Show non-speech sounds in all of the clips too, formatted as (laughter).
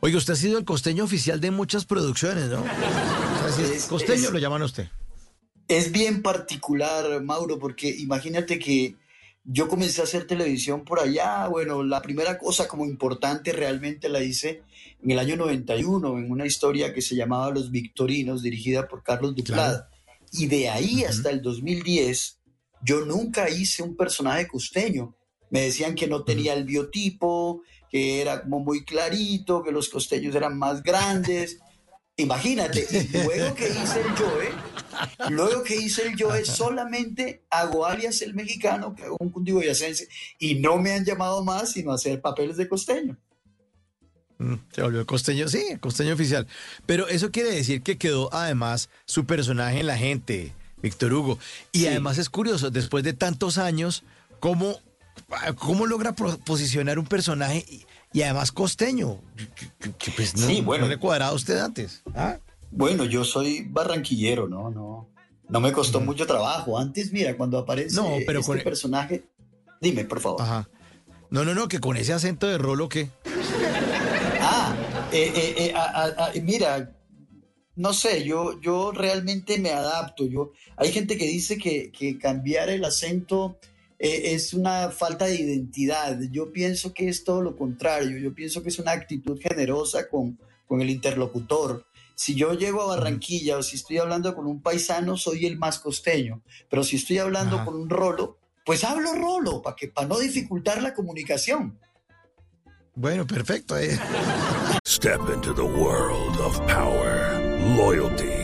Oiga, usted ha sido el costeño oficial de muchas producciones, ¿no? O sea, si es costeño lo llaman a usted. Es bien particular, Mauro, porque imagínate que yo comencé a hacer televisión por allá. Bueno, la primera cosa como importante realmente la hice en el año 91, en una historia que se llamaba Los Victorinos, dirigida por Carlos Duplada. Y de ahí hasta el 2010, yo nunca hice un personaje costeño. Me decían que no tenía el biotipo, que era como muy clarito, que los costeños eran más grandes. (laughs) Imagínate, y luego que hice el Joe, luego que hice el Joe, solamente hago alias el mexicano, que hago un cundiboyacense, y no me han llamado más sino a hacer papeles de costeño. Mm, Se volvió costeño, sí, costeño oficial. Pero eso quiere decir que quedó además su personaje en la gente, Víctor Hugo. Y Sí. además es curioso, después de tantos años, ¿cómo, cómo logra posicionar un personaje y, y además costeño? Que, pues no, Sí, bueno. no le cuadraba a usted antes. ¿ah? Bueno, yo soy barranquillero, ¿no? No, no me costó mucho trabajo. Antes, mira, cuando aparece No, pero este con- personaje, dime, por favor. Ajá. No, no, no, que con ese acento de rolo que... Ah, eh, eh, eh, a- a- a- mira, no sé, yo, yo realmente me adapto. Yo, hay gente que dice que, que cambiar el acento eh, es una falta de identidad. Yo pienso que es todo lo contrario. Yo pienso que es una actitud generosa con, con el interlocutor. Si yo llego a Barranquilla o si estoy hablando con un paisano, soy el más costeño. Pero si estoy hablando Ajá. con un rolo, pues hablo rolo para que para no dificultar la comunicación. Bueno, perfecto. eh. Step into the world of power, loyalty,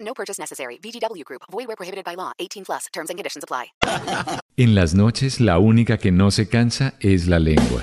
No purchase necessary. VGW Group. Void where prohibited by law. 18 plus. Terms and conditions apply. En las noches la única que no se cansa es la lengua.